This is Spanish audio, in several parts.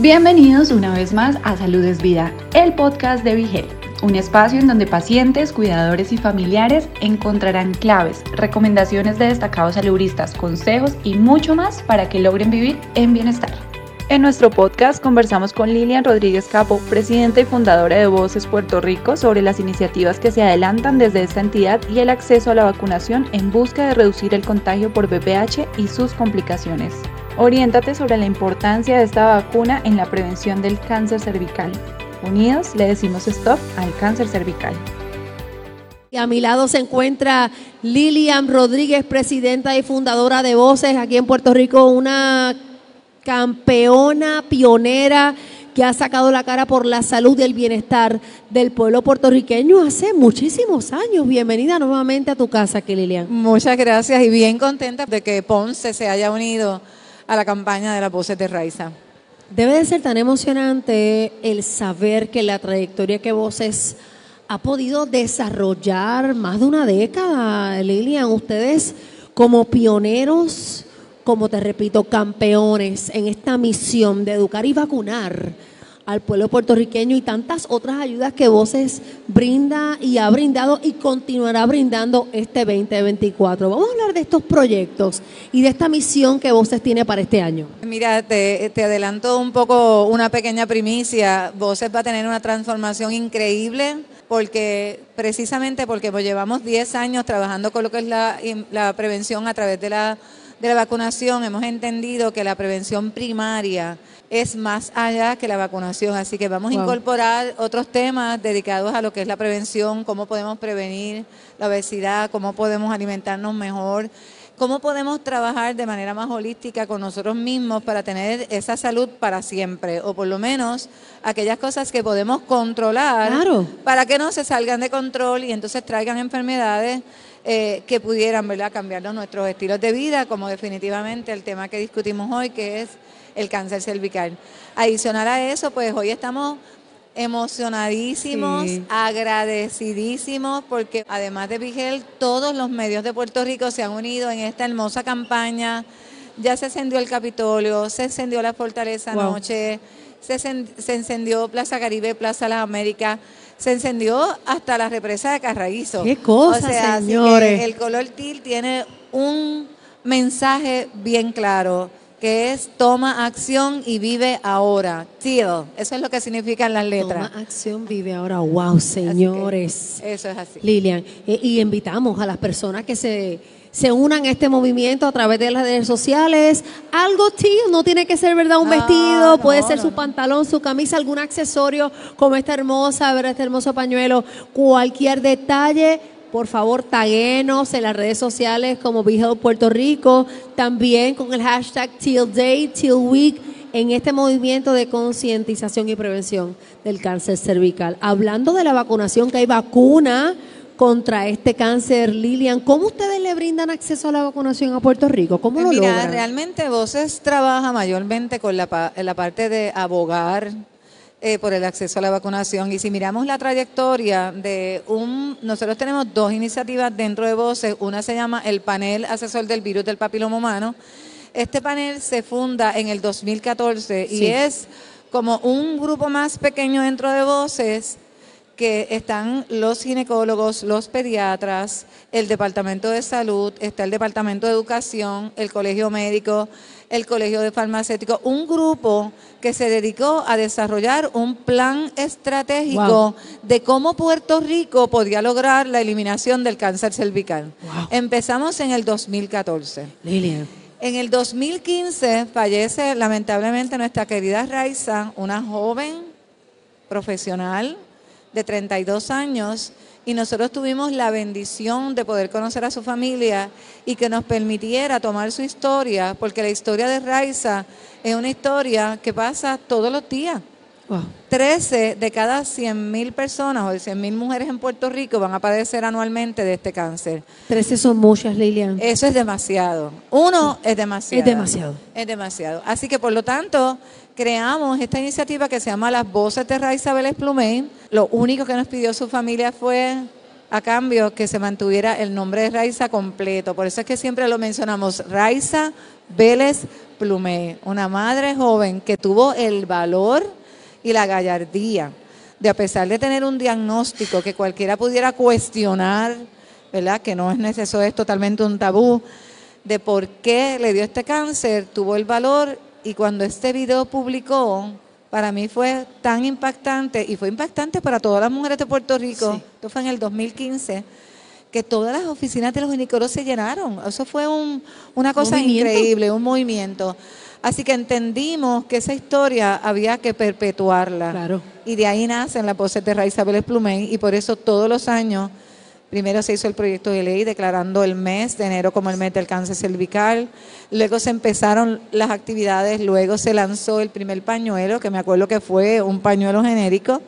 Bienvenidos una vez más a Salud es Vida, el podcast de Vigel, un espacio en donde pacientes, cuidadores y familiares encontrarán claves, recomendaciones de destacados saludistas, consejos y mucho más para que logren vivir en bienestar. En nuestro podcast conversamos con Lilian Rodríguez Capo, presidenta y fundadora de Voces Puerto Rico, sobre las iniciativas que se adelantan desde esta entidad y el acceso a la vacunación en busca de reducir el contagio por VPH y sus complicaciones. Oriéntate sobre la importancia de esta vacuna en la prevención del cáncer cervical. Unidos le decimos stop al cáncer cervical. Y a mi lado se encuentra Lilian Rodríguez, presidenta y fundadora de Voces aquí en Puerto Rico, una campeona, pionera, que ha sacado la cara por la salud y el bienestar del pueblo puertorriqueño hace muchísimos años. Bienvenida nuevamente a tu casa, aquí Lilian. Muchas gracias y bien contenta de que Ponce se haya unido a la campaña de las voces de Raiza. Debe de ser tan emocionante el saber que la trayectoria que Voces ha podido desarrollar más de una década, Lilian. Ustedes como pioneros como te repito, campeones en esta misión de educar y vacunar al pueblo puertorriqueño y tantas otras ayudas que Voces brinda y ha brindado y continuará brindando este 2024. Vamos a hablar de estos proyectos y de esta misión que Voces tiene para este año. Mira, te, adelanto un poco una pequeña primicia. Voces va a tener una transformación increíble porque precisamente porque llevamos 10 años trabajando con lo que es la, la prevención a través de la de la vacunación hemos entendido que la prevención primaria es más allá que la vacunación, así que vamos a incorporar otros temas dedicados a lo que es la prevención, cómo podemos prevenir la obesidad, cómo podemos alimentarnos mejor, cómo podemos trabajar de manera más holística con nosotros mismos para tener esa salud para siempre, o por lo menos aquellas cosas que podemos controlar para que no se salgan de control y entonces traigan enfermedades eh, que pudieran ¿verdad? cambiarnos nuestros estilos de vida, como definitivamente el tema que discutimos hoy, que es el cáncer cervical. Adicional a eso, pues hoy estamos emocionadísimos, agradecidísimos, porque además de Vigel, todos los medios de Puerto Rico se han unido en esta hermosa campaña. Ya se encendió el Capitolio, se encendió la Fortaleza anoche, se, se encendió Plaza Caribe, Plaza Las Américas se encendió hasta la represa de Carraízo. Qué cosa, señores. el color TIL tiene un mensaje bien claro que es toma acción y vive ahora. TIL, eso es lo que significan las letras. Toma acción, vive ahora. Wow, señores. Eso es así. Lilian, eh, y invitamos a las personas que se se unan a este movimiento a través de las redes sociales. Algo tío, no tiene que ser verdad un vestido, puede ser su pantalón, su camisa, algún accesorio como esta hermosa, ver este hermoso pañuelo, cualquier detalle. Por favor, taguenos en las redes sociales como Vigel Puerto Rico, también con el hashtag Till Day, Till Week, en este movimiento de concientización y prevención del cáncer cervical. Hablando de la vacunación, que hay vacuna contra este cáncer, Lilian. ¿Cómo ustedes le brindan acceso a la vacunación a Puerto Rico? ¿Cómo lo Mira, realmente Voces trabaja mayormente con la, la parte de abogar eh, por el acceso a la vacunación. Y si miramos la trayectoria de un, nosotros tenemos dos iniciativas dentro de Voces. Una se llama el Panel Asesor del Virus del Papiloma Humano. Este panel se funda en el 2014 y es como un grupo más pequeño dentro de Voces que están los ginecólogos, los pediatras, el Departamento de Salud, está el Departamento de Educación, el Colegio Médico, el Colegio de Farmacéuticos, un grupo que se dedicó a desarrollar un plan estratégico de cómo Puerto Rico podía lograr la eliminación del cáncer cervical. Empezamos en el 2014. Lilian. En el 2015 fallece lamentablemente nuestra querida Raiza, una joven profesional, de 32 años y nosotros tuvimos la bendición de poder conocer a su familia y que nos permitiera tomar su historia, porque la historia de Raiza es una historia que pasa todos los días. 13 de cada 100 mil personas o de 100 mil mujeres en Puerto Rico van a padecer anualmente de este cáncer. 13 son muchas, Lilian. Eso es demasiado. Uno es demasiado. Es demasiado. Es demasiado. Así que por lo tanto, creamos esta iniciativa que se llama Las Voces de Raiza Vélez Plumey. Lo único que nos pidió su familia fue a cambio que se mantuviera el nombre de Raiza completo. Por eso es que siempre lo mencionamos, Raiza Vélez Plumé, una madre joven que tuvo el valor y la gallardía de a pesar de tener un diagnóstico que cualquiera pudiera cuestionar, ¿verdad? Que no es necesario, es totalmente un tabú, de por qué le dio este cáncer, tuvo el valor y cuando este video publicó, para mí fue tan impactante y fue impactante para todas las mujeres de Puerto Rico, esto fue en el 2015, que todas las oficinas de los ginecólogos se llenaron. Eso fue una cosa increíble, un movimiento. Así que entendimos que esa historia había que perpetuarla. Claro. Y de ahí nacen las voces de Raíz Isabel Plumey y por eso todos los años Primero se hizo el proyecto de ley declarando el mes de enero como el mes del cáncer cervical. Luego se empezaron las actividades, luego se lanzó el primer pañuelo, que me acuerdo que fue un pañuelo genérico.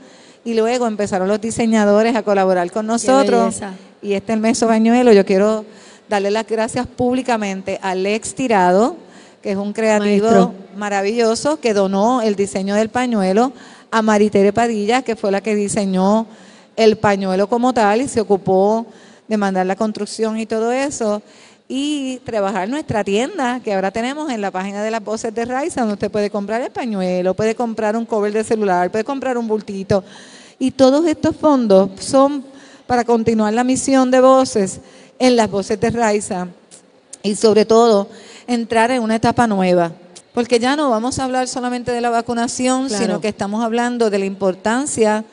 Y luego empezaron los diseñadores a colaborar con nosotros. Y este hermoso pañuelo, yo quiero darle las gracias públicamente a Lex Tirado, que es un creativo maravilloso, que donó el diseño del pañuelo, a Maritere Padilla, que fue la que diseñó el pañuelo como tal y se ocupó de mandar la construcción y todo eso y trabajar nuestra tienda que ahora tenemos en la página de las voces de Raiza donde usted puede comprar el pañuelo, puede comprar un cover de celular, puede comprar un bultito y todos estos fondos son para continuar la misión de voces en las voces de Raiza y sobre todo entrar en una etapa nueva. Porque ya no vamos a hablar solamente de la vacunación, sino que estamos hablando de la importancia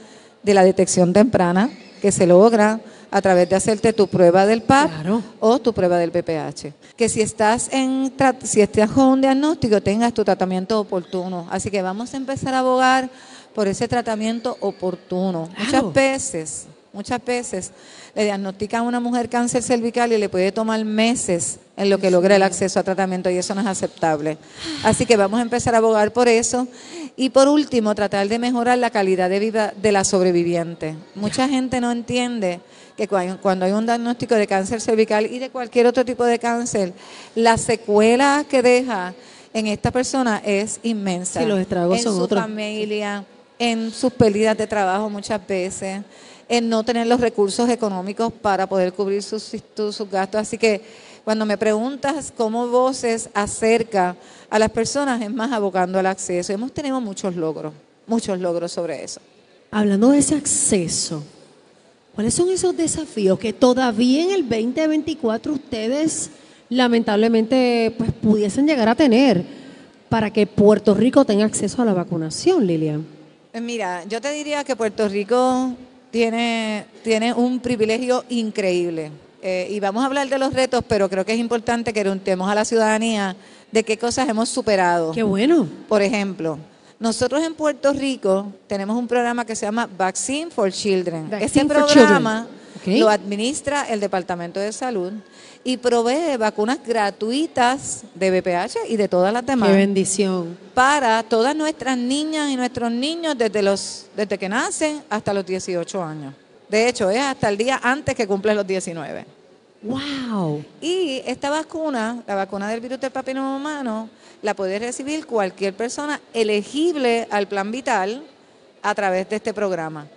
de la detección temprana que se logra a través de hacerte tu prueba del PAP o tu prueba del BPH. Que si estás en si estás con un diagnóstico tengas tu tratamiento oportuno. Así que vamos a empezar a abogar por ese tratamiento oportuno. Muchas veces, muchas veces le diagnostican a una mujer cáncer cervical y le puede tomar meses en lo que logra el acceso a tratamiento y eso no es aceptable. Así que vamos a empezar a abogar por eso y por último, tratar de mejorar la calidad de vida de la sobreviviente. Mucha gente no entiende que cuando hay un diagnóstico de cáncer cervical y de cualquier otro tipo de cáncer, la secuela que deja en esta persona es inmensa. Sí, los estragos en su familia, en sus pérdidas de trabajo muchas veces, en no tener los recursos económicos para poder cubrir sus, sus gastos. Así que cuando me preguntas cómo Voces acerca a las personas, es más abocando al acceso. Hemos tenido muchos logros, muchos logros sobre eso. Hablando de ese acceso, ¿cuáles son esos desafíos que todavía en el 2024 ustedes lamentablemente pues, pudiesen llegar a tener para que Puerto Rico tenga acceso a la vacunación, Lilian? Mira, yo te diría que Puerto Rico tiene, tiene un privilegio increíble eh, y vamos a hablar de los retos, pero creo que es importante que preguntemos a la ciudadanía de qué cosas hemos superado. Qué bueno. Por ejemplo, nosotros en Puerto Rico tenemos un programa que se llama Vaccine for Children. este programa lo administra el Departamento de Salud y provee vacunas gratuitas de BPH y de todas las demás. Qué bendición. Para todas nuestras niñas y nuestros niños desde, los, desde que nacen hasta los 18 años. De hecho, es hasta el día antes que cumples los 19. ¡Wow! Y esta vacuna, la vacuna del virus del papiloma humano, la puede recibir cualquier persona elegible al plan vital a través de este programa.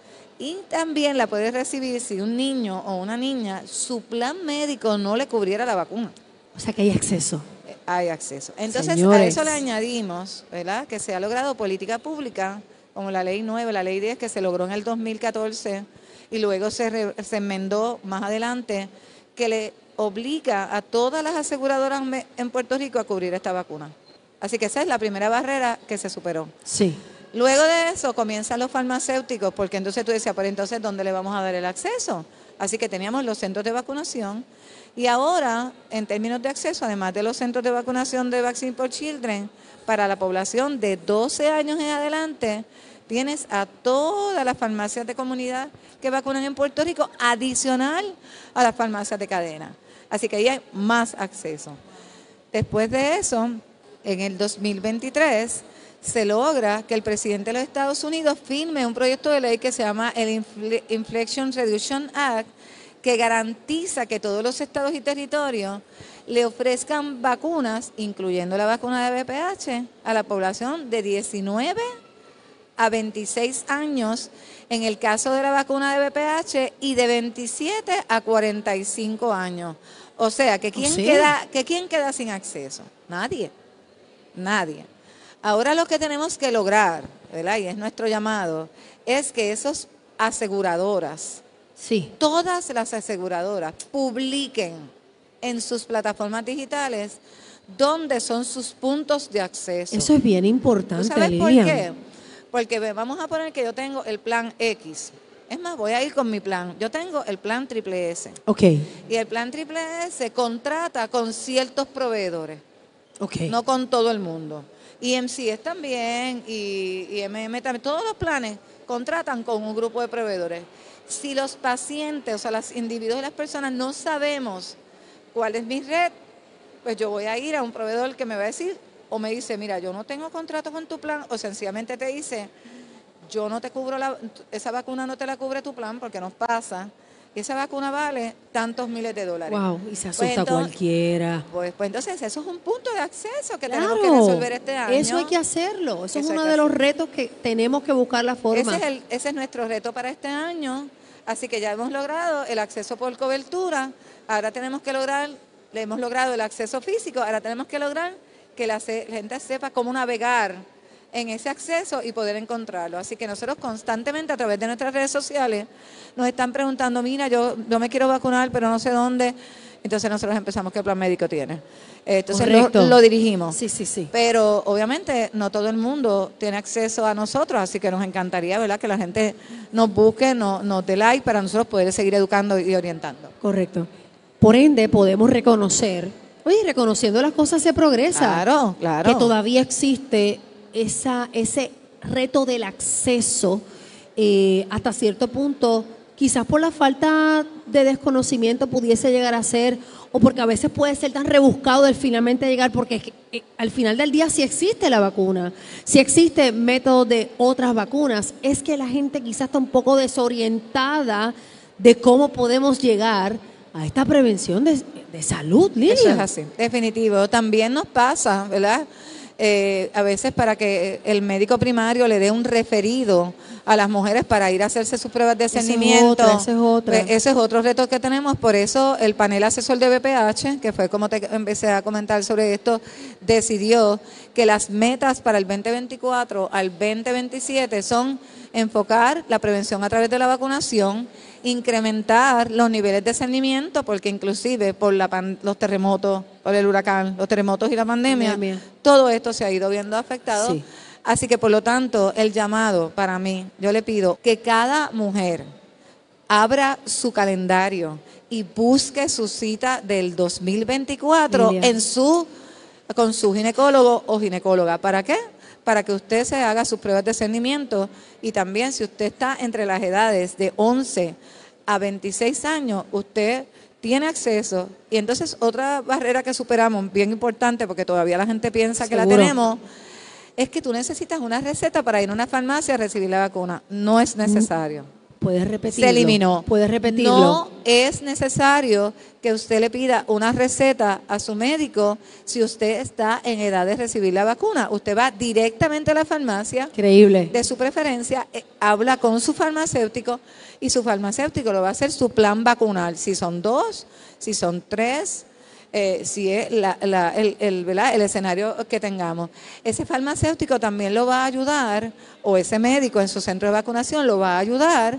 Y también la puede recibir si un niño o una niña, su plan médico no le cubriera la vacuna. O sea que hay acceso. Eh, hay acceso. Entonces, a eso le añadimos, ¿verdad? Que se ha logrado política pública, como la ley 9, la ley 10, que se logró en el 2014 y luego se, se enmendó más adelante que le obliga a todas las aseguradoras en Puerto Rico a cubrir esta vacuna. Así que esa es la primera barrera que se superó. Sí. Luego de eso comienzan los farmacéuticos, porque entonces tú decías, pero entonces, ¿dónde le vamos a dar el acceso? Así que teníamos los centros de vacunación y ahora, en términos de acceso, además de los centros de vacunación de Vaccine for Children, para la población de 12 años en adelante, tienes a todas las farmacias de comunidad que vacunan en Puerto Rico, adicional a las farmacias de cadena. Así que ahí hay más acceso. Después de eso, en el 2023, se logra que el presidente de los Estados Unidos firme un proyecto de ley que se llama el Inflection Reduction Act, que garantiza que todos los estados y territorios le ofrezcan vacunas, incluyendo la vacuna de BPH, a la población de 19 a 26 años en el caso de la vacuna de BPH y de 27 a 45 años. O sea, que quién, Queda, que quién queda sin acceso? Nadie. Nadie. Ahora lo que tenemos que lograr, ¿verdad? Y es nuestro llamado, es que esos aseguradoras, sí. todas las aseguradoras publiquen en sus plataformas digitales dónde son sus puntos de acceso. Eso es bien importante. ¿Sabes por qué? Porque vamos a poner que yo tengo el plan X. Es más, voy a ir con mi plan. Yo tengo el plan Triple S. Ok. Y el plan Triple S contrata con ciertos proveedores. Ok. No con todo el mundo. Y MCS también, y, y MM también. Todos los planes contratan con un grupo de proveedores. Si los pacientes, o sea, los individuos y las personas no sabemos cuál es mi red, pues yo voy a ir a un proveedor que me va a decir, o me dice, mira, yo no tengo contrato con tu plan, o sencillamente te dice, yo no te cubro la, esa vacuna no te la cubre tu plan porque nos pasa. Y esa vacuna vale tantos miles de dólares. Wow, y se pues asusta cualquiera. Pues, pues, entonces eso es un punto de acceso que tenemos que resolver este año. Eso hay que hacerlo. Eso, es uno de los retos que tenemos que buscar la forma. Ese es, el, ese es nuestro reto para este año. Así que ya hemos logrado el acceso por cobertura. Ahora tenemos que lograr, le hemos logrado el acceso físico. Ahora tenemos que lograr que la gente sepa cómo navegar en ese acceso y poder encontrarlo. Así que nosotros constantemente a través de nuestras redes sociales nos están preguntando, mira, yo, no me quiero vacunar, pero no sé dónde. Entonces nosotros empezamos, ¿qué plan médico tiene? Eh, entonces lo, dirigimos. Sí, sí, sí. Pero obviamente no todo el mundo tiene acceso a nosotros, así que nos encantaría, ¿verdad? Que la gente nos busque, nos, nos dé like para nosotros poder seguir educando y orientando. Correcto. Por ende, podemos reconocer, oye, reconociendo las cosas se progresa. Claro, claro. Que todavía existe esa, ese reto del acceso eh, hasta cierto punto, quizás por la falta de desconocimiento pudiese llegar a ser, o porque a veces puede ser tan rebuscado el finalmente llegar, porque eh, al final del día si existe la vacuna, si existe método de otras vacunas, es que la gente quizás está un poco desorientada de cómo podemos llegar a esta prevención de, de salud, Lilia. Eso es así, definitivo. También nos pasa, ¿verdad? Eh, a veces para que el médico primario le dé un referido a las mujeres para ir a hacerse sus pruebas de cernimiento. Ese es, ese es otro reto que tenemos, por eso el panel asesor de BPH, que fue como te empecé a comentar sobre esto, decidió que las metas para el 2024 al 2027 son enfocar la prevención a través de la vacunación, incrementar los niveles de cernimiento, porque inclusive por la los terremotos, por el huracán, los terremotos y la pandemia, todo esto se ha ido viendo afectado. Así que por lo tanto, el llamado para mí, yo le pido que cada mujer abra su calendario y busque su cita del 2024 en su con su ginecólogo o ginecóloga. ¿Para qué? Para que usted se haga sus pruebas de cernimiento y también si usted está entre las edades de 11 a 26 años, usted tiene acceso. Y entonces otra barrera que superamos, bien importante, porque todavía la gente piensa que la tenemos, es que tú necesitas una receta para ir a una farmacia a recibir la vacuna. No es necesario. Puedes repetirlo. Se eliminó. Puedes repetirlo. No es necesario que usted le pida una receta a su médico si usted está en edad de recibir la vacuna. Usted va directamente a la farmacia. Increíble. De su preferencia, eh, habla con su farmacéutico y su farmacéutico lo va a hacer su plan vacunal. Si son dos, si son tres, eh, si es la, el, el, escenario que tengamos. Ese farmacéutico también lo va a ayudar, o ese médico en su centro de vacunación lo va a ayudar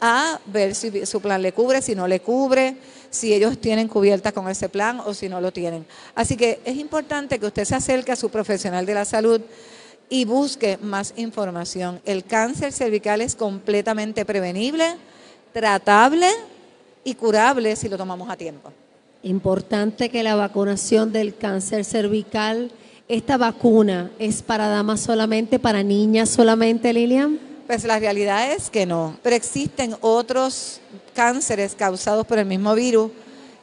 a ver si su plan le cubre, si no le cubre, si ellos tienen cubierta con ese plan o si no lo tienen. Así que es importante que usted se acerque a su profesional de la salud y busque más información. El cáncer cervical es completamente prevenible, tratable y curable si lo tomamos a tiempo. Importante que la vacunación del cáncer cervical, esta vacuna es para damas solamente, para niñas solamente, Lilian. Pues la realidad es que no, pero existen otros cánceres causados por el mismo virus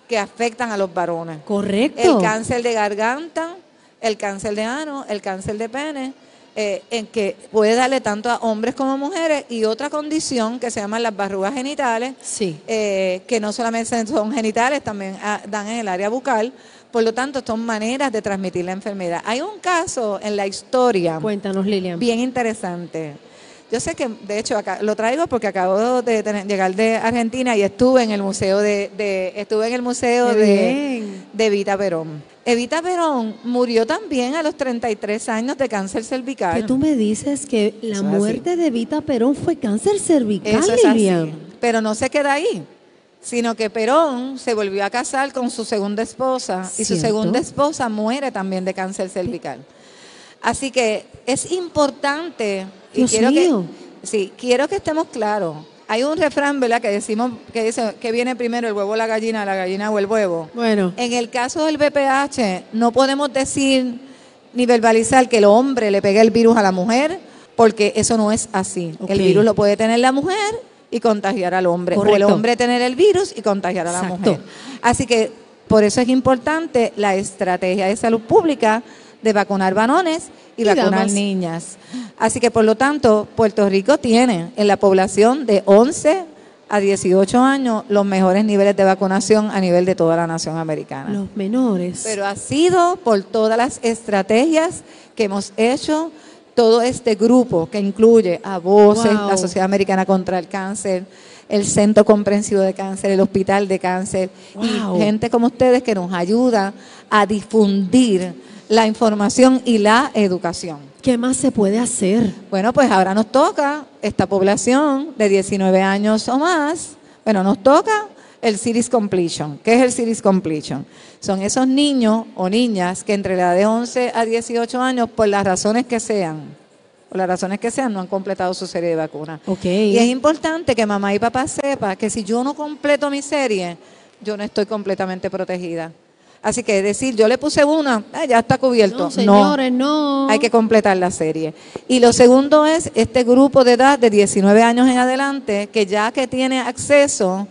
que afectan a los varones. Correcto. El cáncer de garganta, el cáncer de ano, el cáncer de pene eh, en que puede darle tanto a hombres como a mujeres y otra condición que se llama las barrugas genitales, sí. Eh, que no solamente son genitales, también ah, dan en el área bucal. Por lo tanto, son maneras de transmitir la enfermedad. Hay un caso en la historia. Cuéntanos, Lilian. Bien interesante. Yo sé que, de hecho, acá, lo traigo porque acabo de tener- llegar de Argentina y estuve en el museo de, de- estuve en el museo de, de Evita Perón. Evita Perón murió también a los 33 años de cáncer cervical. Que tú me dices que la Eso muerte de Evita Perón fue cáncer cervical, Eso es así. Lilian. Pero no se queda ahí, sino que Perón se volvió a casar con su segunda esposa y su segunda esposa muere también de cáncer cervical. Así que es importante y Dios quiero mío. que sí, quiero que estemos claros. Hay un refrán, ¿verdad? Que decimos que dice que viene primero el huevo o la gallina, la gallina o el huevo. Bueno, En el caso del VPH, no podemos decir ni verbalizar que el hombre le pegue el virus a la mujer, porque eso no es así. El virus lo puede tener la mujer y contagiar al hombre, o el Correcto. hombre tener el virus y contagiar a la Exacto. mujer. Así que por eso es importante la estrategia de salud pública de vacunar varones y, Y vacunar damas. niñas. Así que por lo tanto, Puerto Rico tiene en la población de 11 a 18 años los mejores niveles de vacunación a nivel de toda la nación americana. los menores. Pero ha sido por todas las estrategias que hemos hecho, todo este grupo que incluye a Voces, Wow. la Sociedad Americana contra el Cáncer, el Centro Comprensivo de Cáncer, el Hospital de Cáncer, Wow. y gente como ustedes que nos ayuda a difundir la información y la educación. ¿Qué más se puede hacer? Bueno, pues ahora nos toca esta población de 19 años o más, bueno, nos toca el Series Completion. ¿Qué es el Series Completion? Son esos niños o niñas que entre la edad de 11 a 18 años, por las razones que sean, por las razones que sean, no han completado su serie de vacunas. Ok. Y es importante que mamá y papá sepan que si yo no completo mi serie, yo no estoy completamente protegida. Así que decir, yo le puse una, ah, ya está cubierto. No, señores, no. Hay que completar la serie. Y lo segundo es este grupo de edad de 19 años en adelante, que ya que tiene acceso,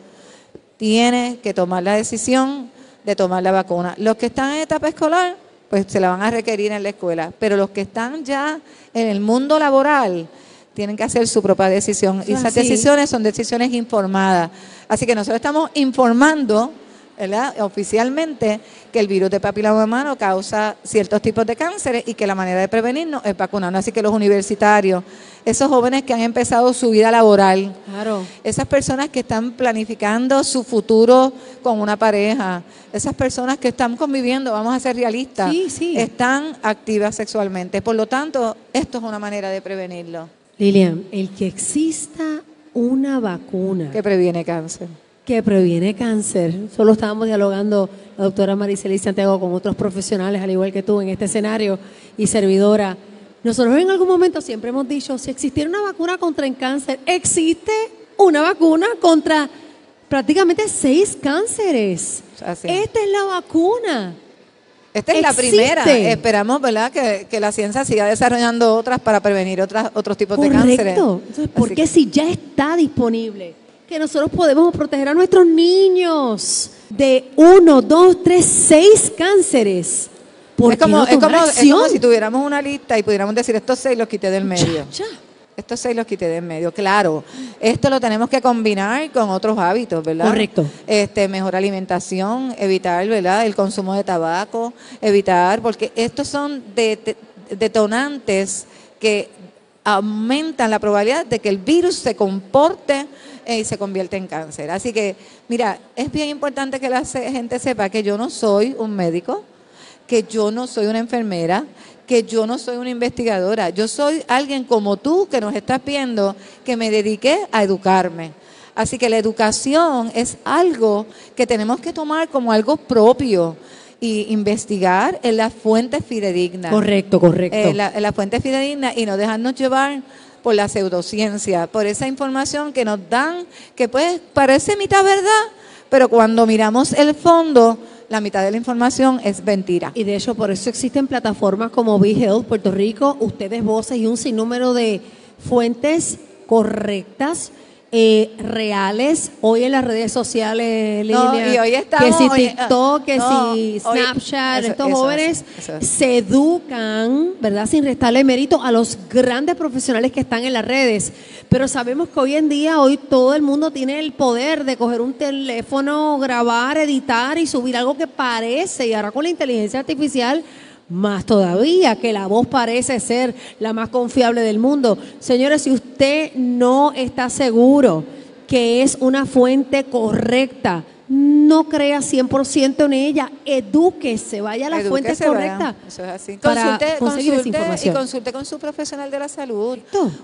tiene que tomar la decisión de tomar la vacuna. Los que están en etapa escolar, pues se la van a requerir en la escuela, pero los que están ya en el mundo laboral, tienen que hacer su propia decisión. Y esas decisiones son decisiones informadas. Así que nosotros estamos informando ¿verdad? oficialmente que el virus de papiloma humano causa ciertos tipos de cánceres y que la manera de prevenirnos es vacunarnos. Así que los universitarios, esos jóvenes que han empezado su vida laboral, Claro. esas personas que están planificando su futuro con una pareja, esas personas que están conviviendo, vamos a ser realistas, Sí, sí. están activas sexualmente. Por lo tanto, esto es una manera de prevenirlo, Lilian, el que exista una vacuna que previene cáncer. Que previene cáncer. Solo estábamos dialogando la doctora Mariceli Santiago con otros profesionales, al igual que tú, en este escenario y servidora. Nosotros en algún momento siempre hemos dicho, si existiera una vacuna contra el cáncer, existe una vacuna contra prácticamente seis cánceres. Así. Esta es la vacuna. Esta es la primera. Esperamos, ¿verdad?, que, que la ciencia siga desarrollando otras para prevenir otras, otros tipos de cánceres. Correcto. Entonces, ¿por Así qué si ya está disponible? Que nosotros podemos proteger a nuestros niños de uno, dos, tres, seis cánceres. ¿Por es como, no es, como, es como si tuviéramos una lista y pudiéramos decir estos seis los quité del medio. Ya, ya. Estos seis los quité del medio. Claro, esto lo tenemos que combinar con otros hábitos, ¿verdad? Correcto. Este, mejor alimentación, evitar, ¿verdad? El consumo de tabaco, evitar, porque estos son de- de- detonantes que aumentan la probabilidad de que el virus se comporte eh, y se convierte en cáncer. Así que, mira, es bien importante que la gente sepa que yo no soy un médico, que yo no soy una enfermera, que yo no soy una investigadora. Yo soy alguien como tú que nos estás viendo, que me dediqué a educarme. Así que la educación es algo que tenemos que tomar como algo propio y investigar en las fuentes fidedignas. Correcto, correcto. Eh, la, la fuente fidedigna y no dejarnos llevar por la pseudociencia, por esa información que nos dan, que pues parece mitad verdad, pero cuando miramos el fondo, la mitad de la información es mentira. Y de hecho, por eso existen plataformas como BeHealth Puerto Rico, Ustedes Voces y un sinnúmero de fuentes correctas, eh, reales. Hoy en las redes sociales, No, Lilia, y hoy estamos- que si hoy- TikTok, que no, si hoy- Snapchat, eso- estos eso jóvenes es. se educan, ¿verdad? Sin restarle mérito a los grandes profesionales que están en las redes. Pero sabemos que hoy en día, hoy todo el mundo tiene el poder de coger un teléfono, grabar, editar y subir algo que parece, y ahora con la inteligencia artificial, más todavía, que la voz parece ser la más confiable del mundo. Señores, si usted no está seguro que es una fuente correcta, no crea 100% en ella, edúquese, vaya a la fuente correcta. Eso es así. Para Consulte, conseguir esa consulte información. y consulte con su profesional de la salud.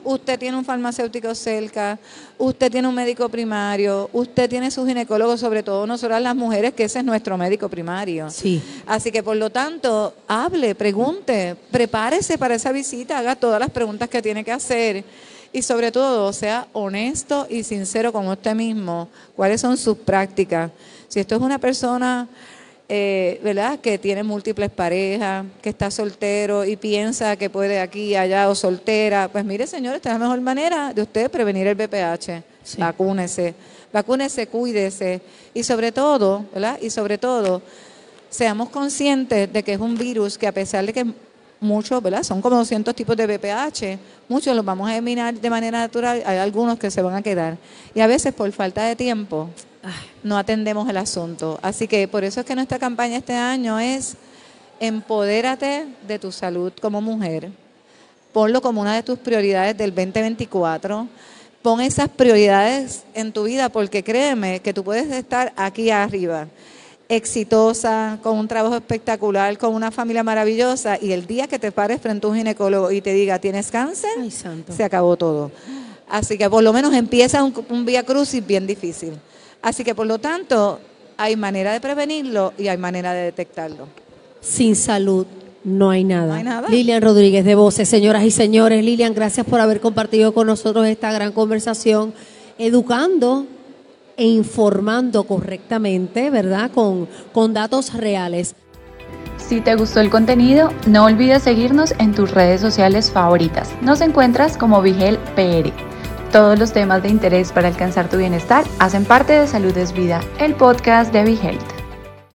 Usted tiene un farmacéutico cerca, usted tiene un médico primario, usted tiene su ginecólogo, sobre todo nosotras las mujeres, que ese es nuestro médico primario. Sí. Así que por lo tanto, hable, pregunte, prepárese para esa visita, haga todas las preguntas que tiene que hacer y sobre todo sea honesto y sincero con usted mismo. ¿Cuáles son sus prácticas? Si esto es una persona, eh, ¿verdad?, que tiene múltiples parejas, que está soltero y piensa que puede aquí, allá o soltera, pues mire, señor, esta es la mejor manera de usted prevenir el BPH. Sí. Vacúnese, vacúnese, cuídese y sobre todo, ¿verdad? Y sobre todo, seamos conscientes de que es un virus que a pesar de que muchos, ¿verdad? Son como 200 tipos de BPH, muchos los vamos a eliminar de manera natural, hay algunos que se van a quedar. Y a veces por falta de tiempo no atendemos el asunto. Así que por eso es que nuestra campaña este año es empodérate de tu salud como mujer. Ponlo como una de tus prioridades del 2024. Pon esas prioridades en tu vida porque créeme que tú puedes estar aquí arriba exitosa, con un trabajo espectacular, con una familia maravillosa y el día que te pares frente a un ginecólogo y te diga, ¿tienes cáncer? Ay, santo. Se acabó todo. Así que por lo menos empieza un, un vía crucis bien difícil. Así que por lo tanto, hay manera de prevenirlo y hay manera de detectarlo. Sin salud no hay nada. No hay nada. Lilian Rodríguez de Voces, señoras y señores. Lilian, gracias por haber compartido con nosotros esta gran conversación, educando e informando correctamente, ¿verdad? Con, con datos reales. Si te gustó el contenido, no olvides seguirnos en tus redes sociales favoritas. Nos encuentras como Vigel PR. Todos los temas de interés para alcanzar tu bienestar hacen parte de Salud es Vida, el podcast de Vigelte.